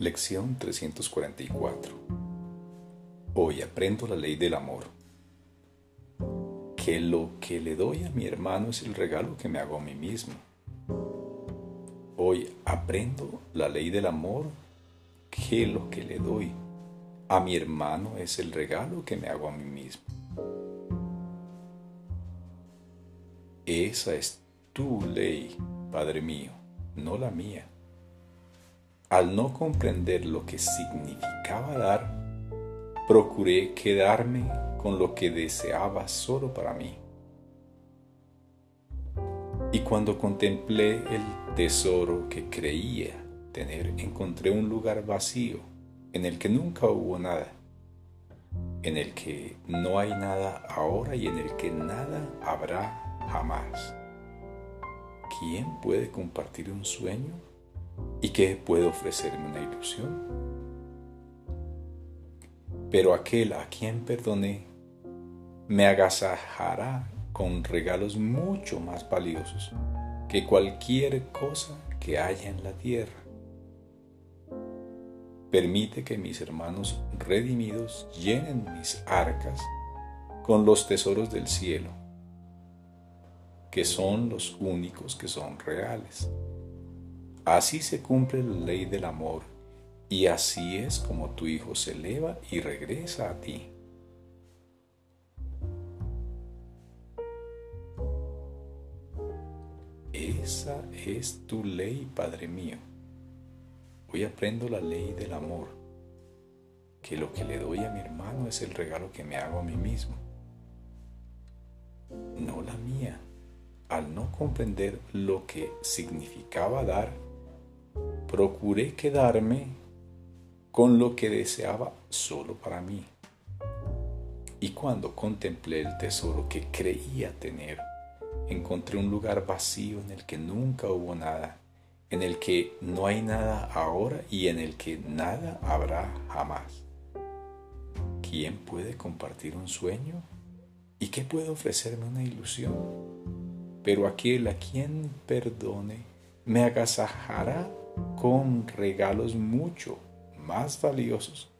Lección 344 Hoy aprendo la ley del amor. Que lo que le doy a mi hermano es el regalo que me hago a mí mismo. Hoy aprendo la ley del amor. Que lo que le doy a mi hermano es el regalo que me hago a mí mismo. Esa es tu ley, Padre mío, no la mía. Al no comprender lo que significaba dar, procuré quedarme con lo que deseaba solo para mí. Y cuando contemplé el tesoro que creía tener, encontré un lugar vacío en el que nunca hubo nada, en el que no hay nada ahora y en el que nada habrá jamás. ¿Quién puede compartir un sueño ¿Y qué puede ofrecerme una ilusión? Pero aquel a quien perdoné me agasajará con regalos mucho más valiosos que cualquier cosa que haya en la tierra. Permite que mis hermanos redimidos llenen mis arcas con los tesoros del cielo, que son los únicos que son reales. Así se cumple la ley del amor y así es como tu Hijo se eleva y regresa a ti. Esa es tu ley, Padre mío. Hoy aprendo la ley del amor, que lo que le doy a mi hermano es el regalo que me hago a mí mismo, no la mía. Al no comprender lo que significaba dar, procuré quedarme con lo que deseaba solo para mí. Y cuando contemplé el tesoro que creía tener, encontré un lugar vacío en el que nunca hubo nada, en el que no hay nada ahora y en el que nada habrá jamás. ¿Quién puede compartir un sueño? ¿Y qué puede ofrecerme una ilusión? Pero aquel a quien perdone me agasajará con regalos mucho más valiosos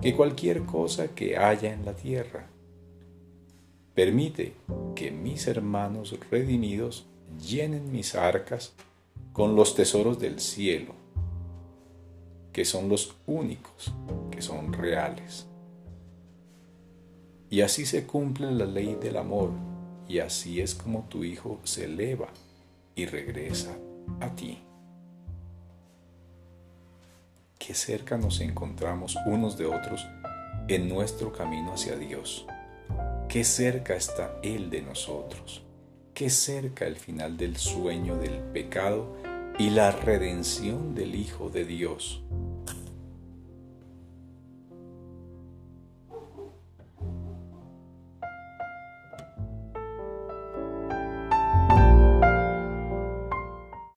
que cualquier cosa que haya en la tierra. Permite que mis hermanos redimidos llenen mis arcas con los tesoros del cielo, que son los únicos que son reales. Y así se cumple la ley del amor, y así es como tu Hijo se eleva y regresa a ti qué cerca nos encontramos unos de otros en nuestro camino hacia Dios. Qué cerca está Él de nosotros. Qué cerca el final del sueño del pecado y la redención del Hijo de Dios.